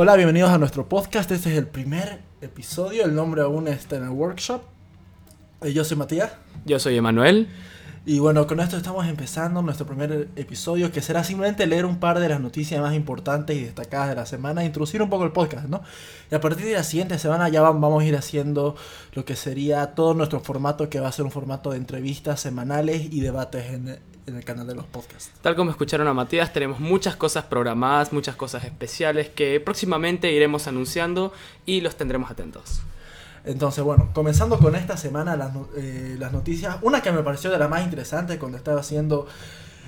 Hola, bienvenidos a nuestro podcast. Este es el primer episodio. El nombre aún está en el workshop. Eh, Yo soy Matías. Yo soy Emanuel. Y bueno, con esto estamos empezando nuestro primer episodio, que será simplemente leer un par de las noticias más importantes y destacadas de la semana, e introducir un poco el podcast, ¿no? Y a partir de la siguiente semana ya va- vamos a ir haciendo lo que sería todo nuestro formato, que va a ser un formato de entrevistas semanales y debates en, en el canal de los podcasts. Tal como escucharon a Matías, tenemos muchas cosas programadas, muchas cosas especiales que próximamente iremos anunciando y los tendremos atentos. Entonces, bueno, comenzando con esta semana las, eh, las noticias, una que me pareció de las más interesantes cuando estaba haciendo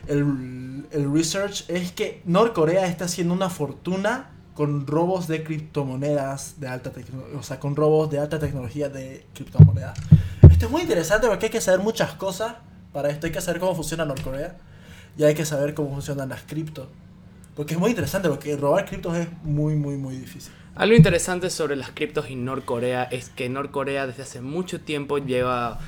el, el research es que Norcorea está haciendo una fortuna con robos de criptomonedas de alta tecnología, o sea, con robos de alta tecnología de criptomonedas. Esto es muy interesante porque hay que saber muchas cosas para esto, hay que saber cómo funciona Norcorea y hay que saber cómo funcionan las cripto. Porque es muy interesante, porque robar criptos es muy, muy, muy difícil. Algo interesante sobre las criptos y Norcorea es que Norcorea desde hace mucho tiempo lleva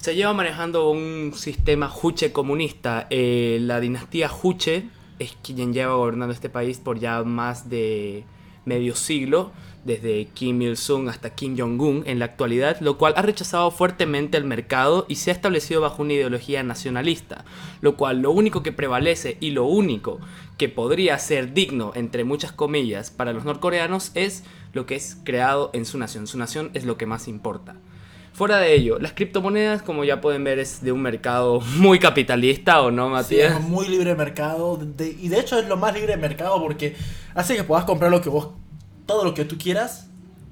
se lleva manejando un sistema Juche comunista. Eh, la dinastía Juche es quien lleva gobernando este país por ya más de medio siglo, desde Kim Il-sung hasta Kim Jong-un en la actualidad, lo cual ha rechazado fuertemente el mercado y se ha establecido bajo una ideología nacionalista, lo cual lo único que prevalece y lo único que podría ser digno, entre muchas comillas, para los norcoreanos es lo que es creado en su nación. Su nación es lo que más importa. Fuera de ello, las criptomonedas, como ya pueden ver, es de un mercado muy capitalista, ¿o no, Sí, Matías? es muy libre mercado. de- y de hecho es lo más libre de mercado porque hace que puedas comprar lo que vos, todo lo que tú quieras,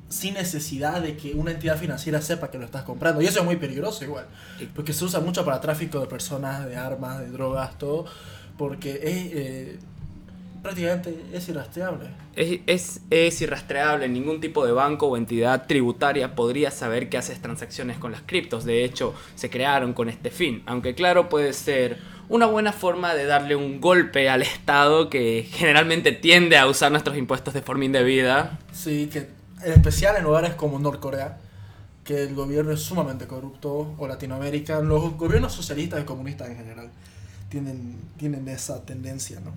sin necesidad de que una entidad financiera sepa que lo estás comprando. Y eso es muy peligroso igual. Porque se usa mucho para tráfico de personas, de armas, de drogas, todo. Porque es eh, prácticamente es irrastreable. Es, es, es irrastreable, ningún tipo de banco o entidad tributaria podría saber que haces transacciones con las criptos. De hecho, se crearon con este fin. Aunque claro, puede ser una buena forma de darle un golpe al Estado que generalmente tiende a usar nuestros impuestos de forma indebida. Sí, que en especial en lugares como Norcorea, que el gobierno es sumamente corrupto, o Latinoamérica, los gobiernos socialistas y comunistas en general tienen, tienen esa tendencia, ¿no?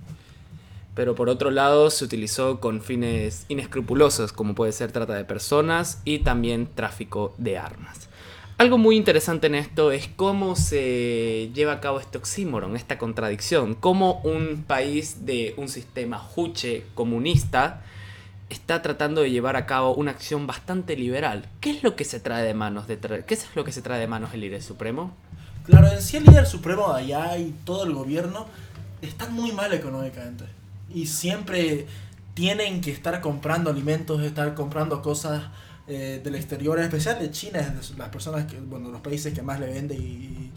Pero por otro lado se utilizó con fines inescrupulosos como puede ser trata de personas y también tráfico de armas. Algo muy interesante en esto es cómo se lleva a cabo este oxímoron, esta contradicción, cómo un país de un sistema juche comunista está tratando de llevar a cabo una acción bastante liberal. ¿Qué es lo que se trae de manos de qué es lo que se trae de manos el líder supremo? Claro, en sí el líder supremo de allá y todo el gobierno están muy mal económicamente. Y siempre tienen que estar comprando alimentos, estar comprando cosas eh, del exterior, en especial de China, es las personas que, bueno, los países que más le vende y,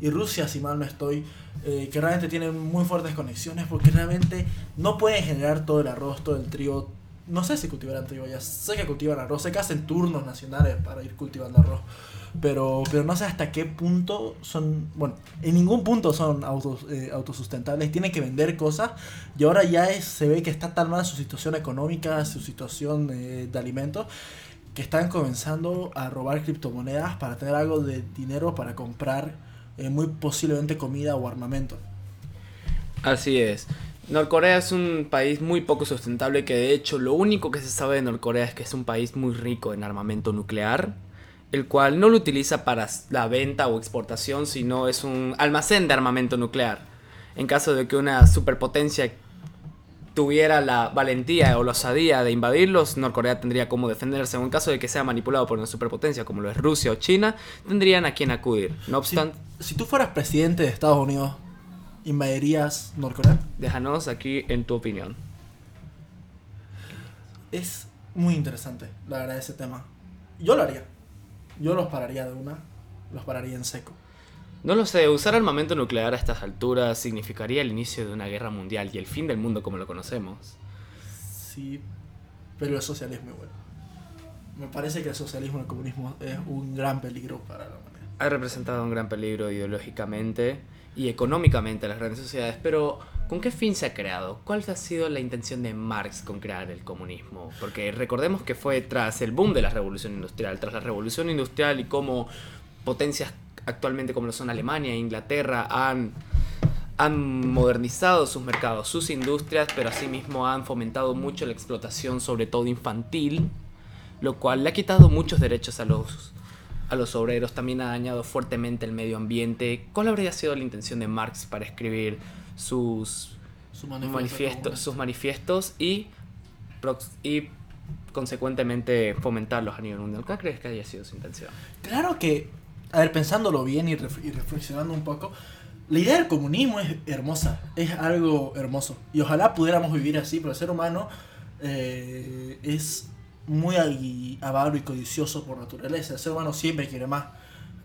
y Rusia, si mal no estoy, eh, que realmente tienen muy fuertes conexiones porque realmente no pueden generar todo el arroz, todo el trigo. No sé si cultivarán ya, sé que cultivan arroz, sé que hacen turnos nacionales para ir cultivando arroz. Pero, pero no sé hasta qué punto son, bueno, en ningún punto son autos, eh, autosustentables, tienen que vender cosas y ahora ya se ve que está tan mal su situación económica, su situación eh, de alimentos, que están comenzando a robar criptomonedas para tener algo de dinero para comprar eh, muy posiblemente comida o armamento. Así es. Norcorea es un país muy poco sustentable que de hecho lo único que se sabe de Norcorea es que es un país muy rico en armamento nuclear, el cual no lo utiliza para la venta o exportación, sino es un almacén de armamento nuclear. En caso de que una superpotencia tuviera la valentía o la osadía de invadirlos, Norcorea tendría cómo defenderse. O en caso de que sea manipulado por una superpotencia como lo es Rusia o China, tendrían a quien acudir. No Si, obstante, si tú fueras presidente de Estados Unidos, ¿invadirías Norcorea? déjanos aquí en tu opinión. Es muy interesante, la verdad, ese tema. Yo lo haría. Yo los pararía de una, los pararía en seco. No lo sé, usar armamento nuclear a estas alturas significaría el inicio de una guerra mundial y el fin del mundo como lo conocemos. Sí, pero el socialismo igual. Me parece que el socialismo y el comunismo es un gran peligro para la humanidad. Ha representado un gran peligro ideológicamente y económicamente a las grandes sociedades, pero ¿con qué fin se ha creado? ¿Cuál ha sido la intención de Marx con crear el comunismo? Porque recordemos que fue tras el boom de la revolución industrial, tras la revolución industrial y cómo potencias actualmente como lo son Alemania e Inglaterra han han modernizado sus mercados, sus industrias, pero asimismo han fomentado mucho la explotación, sobre todo infantil, lo cual le ha quitado muchos derechos a los, a los obreros, también ha dañado fuertemente el medio ambiente. ¿Cuál habría sido la intención de Marx para escribir sus, Su manifiesto sus manifiestos y, y consecuentemente fomentarlos a nivel mundial? ¿Cuál crees que haya sido su intención? Claro que, a ver, pensándolo bien y, ref- y reflexionando un poco, la idea del comunismo es hermosa, es algo hermoso. Y ojalá pudiéramos vivir así, pero el ser humano eh, es muy avaro y codicioso por naturaleza. El ser humano siempre quiere más.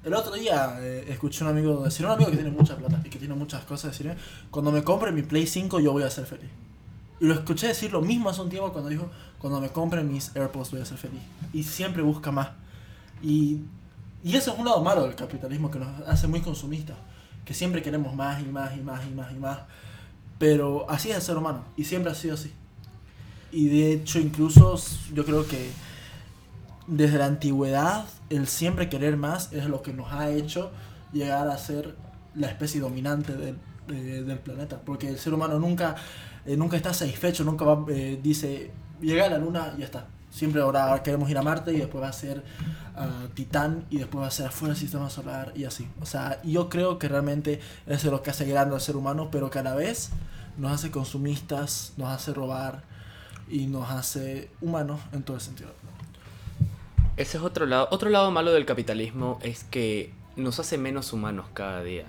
El otro día eh, escuché un amigo decir, un amigo que tiene mucha plata y que tiene muchas cosas, decir, cuando me compre mi Play 5 yo voy a ser feliz. Y lo escuché decir lo mismo hace un tiempo cuando dijo, cuando me compre mis AirPods voy a ser feliz. Y siempre busca más. Y, y eso es un lado malo del capitalismo que nos hace muy consumistas. Que siempre queremos más y más y más y más y más. Pero así es el ser humano. Y siempre ha sido así. Y de hecho incluso yo creo que desde la antigüedad el siempre querer más es lo que nos ha hecho llegar a ser la especie dominante del, eh, del planeta. Porque el ser humano nunca, eh, nunca está satisfecho, nunca va, eh, dice, llega a la luna y ya está. Siempre ahora queremos ir a Marte y después va a ser a Titán y después va a ser afuera del sistema solar y así. O sea, yo creo que realmente eso es lo que hace grande al ser humano, pero que a la vez nos hace consumistas, nos hace robar y nos hace humanos en todo sentido. Ese es otro lado. Otro lado malo del capitalismo es que nos hace menos humanos cada día.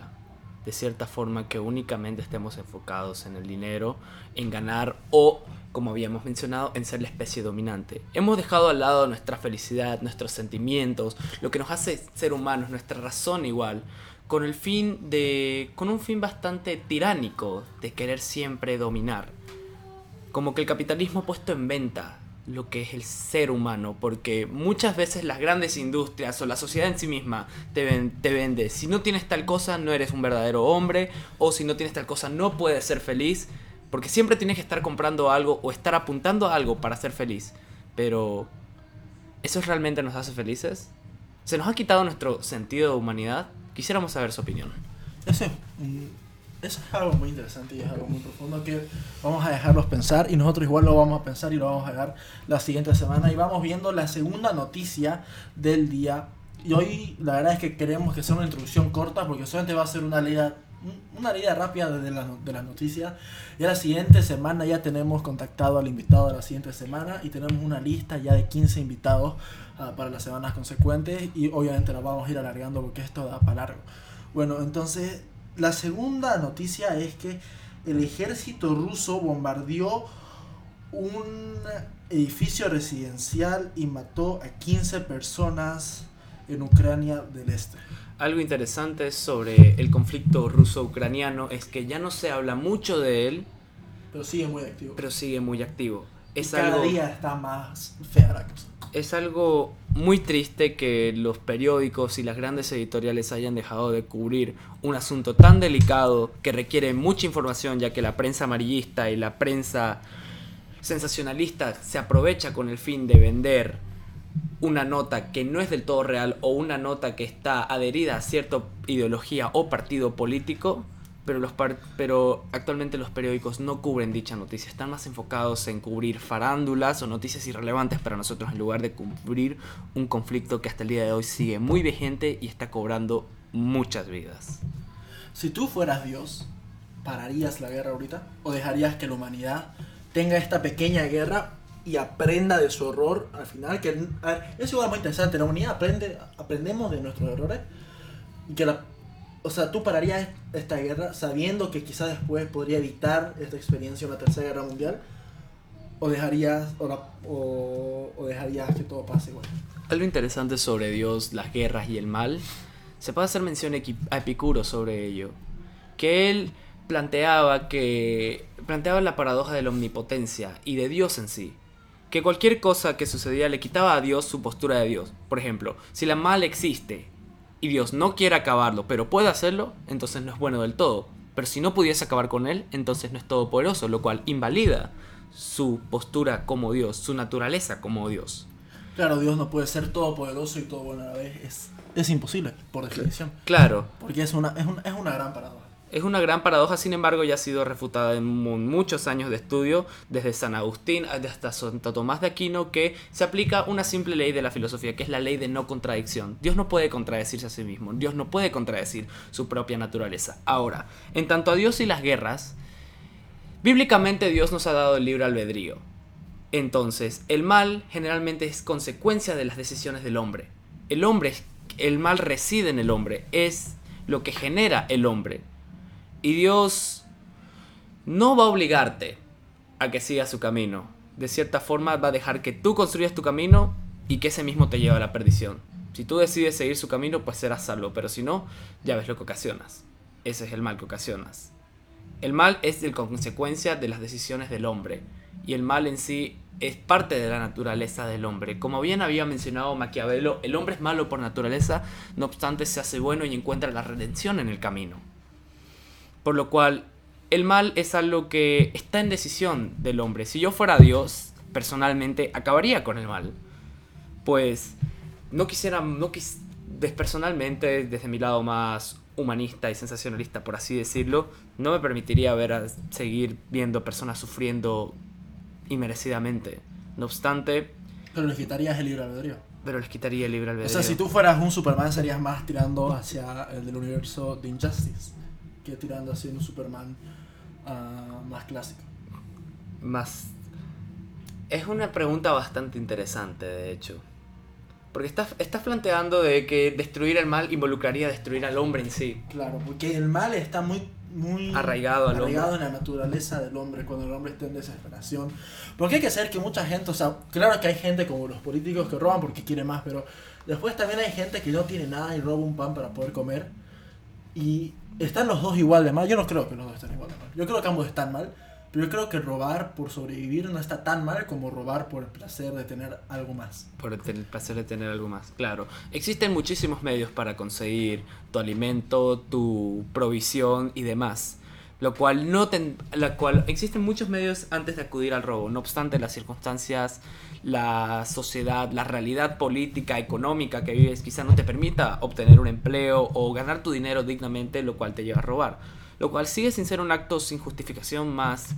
De cierta forma que únicamente estemos enfocados en el dinero, en ganar o, como habíamos mencionado, en ser la especie dominante. Hemos dejado al lado nuestra felicidad, nuestros sentimientos, lo que nos hace ser humanos, nuestra razón igual, con el fin de. con un fin bastante tiránico de querer siempre dominar como que el capitalismo ha puesto en venta lo que es el ser humano, porque muchas veces las grandes industrias o la sociedad en sí misma te, ven- vende, si no tienes tal cosa no eres un verdadero hombre, o si no tienes tal cosa no puedes ser feliz, porque siempre tienes que estar comprando algo o estar apuntando a algo para ser feliz, pero ¿eso realmente nos hace felices? ¿Se nos ha quitado nuestro sentido de humanidad? Quisiéramos saber su opinión. Eso es, un- eso es algo muy interesante y es algo muy profundo que vamos a dejarlos pensar y nosotros igual lo vamos a pensar y lo vamos a dejar la siguiente semana y vamos viendo la segunda noticia del día y hoy la verdad es que queremos que sea una introducción corta porque solamente va a ser una leída una leída rápida de, la- de las noticias y a la siguiente semana ya tenemos contactado al invitado de la siguiente semana y tenemos una lista ya de 15 invitados ah, para las semanas consecuentes y obviamente la vamos a ir alargando porque esto da para largo. Bueno, entonces la segunda noticia es que el ejército ruso bombardeó un edificio residencial y mató a 15 personas en Ucrania del Este. Algo interesante sobre el conflicto ruso-ucraniano es que ya no se habla mucho de él, Pero sigue muy activo. pero sigue muy activo. Y Es cada algo, día está más fea la cosa. Es algo muy triste que los periódicos y las grandes editoriales hayan dejado de cubrir un asunto tan delicado que requiere mucha información ya que la prensa amarillista y la prensa sensacionalista se aprovecha con el fin de vender una nota que no es del todo real o una nota que está adherida a cierta ideología o partido político, pero, los par- pero actualmente los periódicos no cubren dicha noticia, están más enfocados en cubrir farándulas o noticias irrelevantes para nosotros en lugar de cubrir un conflicto que hasta el día de hoy sigue muy vigente y está cobrando muchas vidas. Si tú fueras Dios, ¿pararías la guerra ahorita? ¿O dejarías que la humanidad tenga esta pequeña guerra y aprenda de su error al final? Que, es igual muy interesante, la humanidad aprende, aprendemos de nuestros errores. Y que la, o sea, tú pararías esta guerra sabiendo que quizás después podría evitar esta experiencia una tercera guerra mundial. ¿O dejarías, o, la- o- o dejarías que todo pase igual? Algo interesante sobre Dios, las guerras y el mal, se puede hacer mención a Epicuro sobre ello, que él planteaba que planteaba la paradoja de la omnipotencia y de Dios en sí, que cualquier cosa que sucedía le quitaba a Dios su postura de Dios. Por ejemplo, si la mal existe y Dios no quiere acabarlo, pero puede hacerlo, entonces no es bueno del todo. Pero si no pudiese acabar con él, entonces no es todopoderoso, lo cual invalida su postura como Dios, su naturaleza como Dios. Claro, Dios no puede ser todopoderoso y todo bueno a la vez. Es, es imposible, por definición. Claro, Porque es una, es una, es una gran paradoja. Es una gran paradoja, sin embargo, ya ha sido refutada en muchos años de estudio, desde San Agustín hasta Santo Tomás de Aquino, que se aplica una simple ley de la filosofía, que es la ley de no contradicción. Dios no puede contradecirse a sí mismo, Dios no puede contradecir su propia naturaleza. Ahora, en tanto a Dios y las guerras, bíblicamente Dios nos ha dado el libre albedrío. Entonces, el mal generalmente es consecuencia de las decisiones del hombre. El hombre, el mal reside en el hombre, es lo que genera el hombre. Y Dios no va a obligarte a que sigas su camino. De cierta forma va a dejar que tú construyas tu camino y que ese mismo te lleve a la perdición. Si tú decides seguir su camino, pues serás salvo, pero si no, ya ves lo que ocasionas. Ese es el mal que ocasionas. El mal es de consecuencia de las decisiones del hombre, y el mal en sí es parte de la naturaleza del hombre. Como bien había mencionado Maquiavelo, el hombre es malo por naturaleza, no obstante se hace bueno y encuentra la redención en el camino. Por lo cual, el mal es algo que está en decisión del hombre. Si yo fuera Dios, personalmente, acabaría con el mal. Pues no quisiera, no quis, personalmente, desde mi lado más humanista y sensacionalista, por así decirlo, no me permitiría ver a seguir viendo personas sufriendo inmerecidamente. No obstante... Pero les quitarías el libre albedrío. Pero les quitaría el libre albedrío. O sea, si tú fueras un Superman serías más tirando hacia el del universo de Injustice que tirando así un Superman ah, más clásico. Más... Es una pregunta bastante interesante, de hecho. Porque estás, estás planteando de que destruir el mal involucraría destruir al hombre en sí. Claro, porque el mal está muy, muy arraigado, al arraigado en la naturaleza del hombre, cuando el hombre está en desesperación. Porque hay que saber que mucha gente, o sea, claro que hay gente como los políticos que roban porque quiere más, pero después también hay gente que no tiene nada y roba un pan para poder comer. Y están los dos igual de mal. Yo no creo que los dos estén igual de mal. Yo creo que ambos están mal. Pero yo creo que robar por sobrevivir no está tan mal como robar por el placer de tener algo más. Por el, placer de tener algo más, claro. Existen muchísimos medios para conseguir tu alimento, tu provisión y demás. Lo cual no la cual existen muchos medios antes de acudir al robo. No obstante, las circunstancias la sociedad, la realidad política, económica que vives quizá no te permita obtener un empleo o ganar tu dinero dignamente, lo cual te lleva a robar. Lo cual sigue sin ser un acto sin justificación más...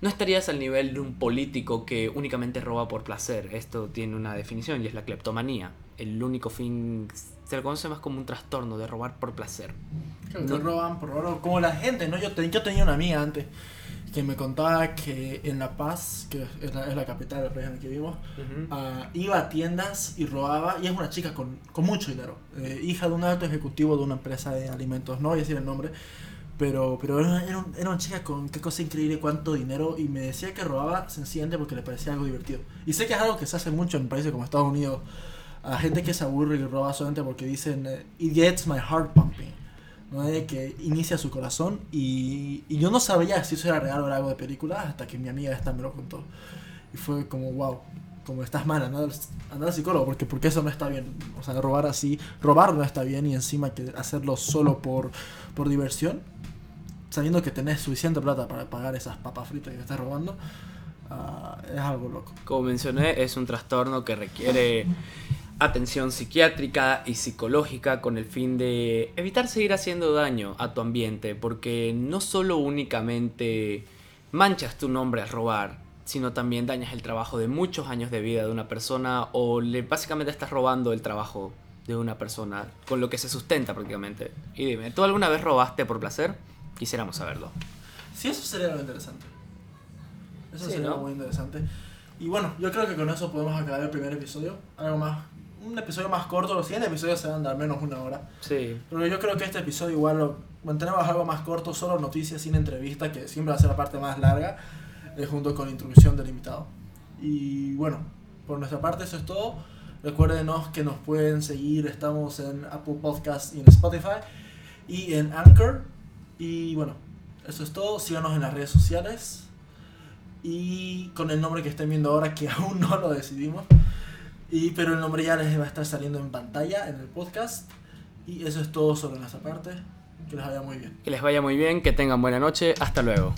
No estarías al nivel de un político que únicamente roba por placer. Esto tiene una definición y es la cleptomanía. El único fin se le conoce más como un trastorno de robar por placer. no. roban por robar, como la gente, ¿no? Yo, yo tenía una amiga antes que me contaba que en La Paz, que es la, capital del país en el que vivimos, ah, iba a tiendas y robaba, y es una chica con, con mucho dinero, eh, hija de un alto ejecutivo de una empresa de alimentos, no voy a decir el nombre, pero, pero era, era, una chica con qué cosa increíble, cuánto dinero, y me decía que robaba sencillamente porque le parecía algo divertido. Y sé que es algo que se hace mucho en países como Estados Unidos, a gente que se aburre y roba solamente porque dicen, eh, it gets my heart pumping. ¿no? que inicia su corazón y, y, yo no sabía si eso era real o era algo de película hasta que mi amiga esta me lo contó. Y fue como, wow, como estás mal, anda, al psicólogo, porque, porque eso no está bien. O sea, robar así, robar no está bien y encima que hacerlo solo por, por diversión, sabiendo que tenés suficiente plata para pagar esas papas fritas que estás robando, ah, es algo loco. Como mencioné, es un trastorno que requiere atención psiquiátrica y psicológica con el fin de evitar seguir haciendo daño a tu ambiente, porque no solo únicamente manchas tu nombre al robar, sino también dañas el trabajo de muchos años de vida de una persona o le básicamente estás robando el trabajo de una persona con lo que se sustenta prácticamente. Y dime, ¿tú alguna vez robaste por placer? Quisiéramos saberlo. Sí, eso sería algo interesante. Eso sería muy interesante. Y bueno, yo creo que con eso podemos acabar el primer episodio. Algo más un episodio más corto, los siguientes episodios se van a dar menos una hora. Sí. Pero yo creo que este episodio igual lo mantenemos algo más corto, solo noticias sin entrevista, que siempre va a ser la parte más larga, eh, junto con introducción del invitado. Y bueno, por nuestra parte eso es todo. Recuérdenos que nos pueden seguir, estamos en Apple Podcast y en Spotify y en Anchor. Y bueno, eso es todo. Síganos en las redes sociales y con el nombre que estén viendo ahora que aún no lo decidimos. Y, pero el nombre ya les va a estar saliendo en pantalla en el podcast. Y eso es todo sobre nuestra parte. Que les vaya muy bien. Que les vaya muy bien, que tengan buena noche. Hasta luego.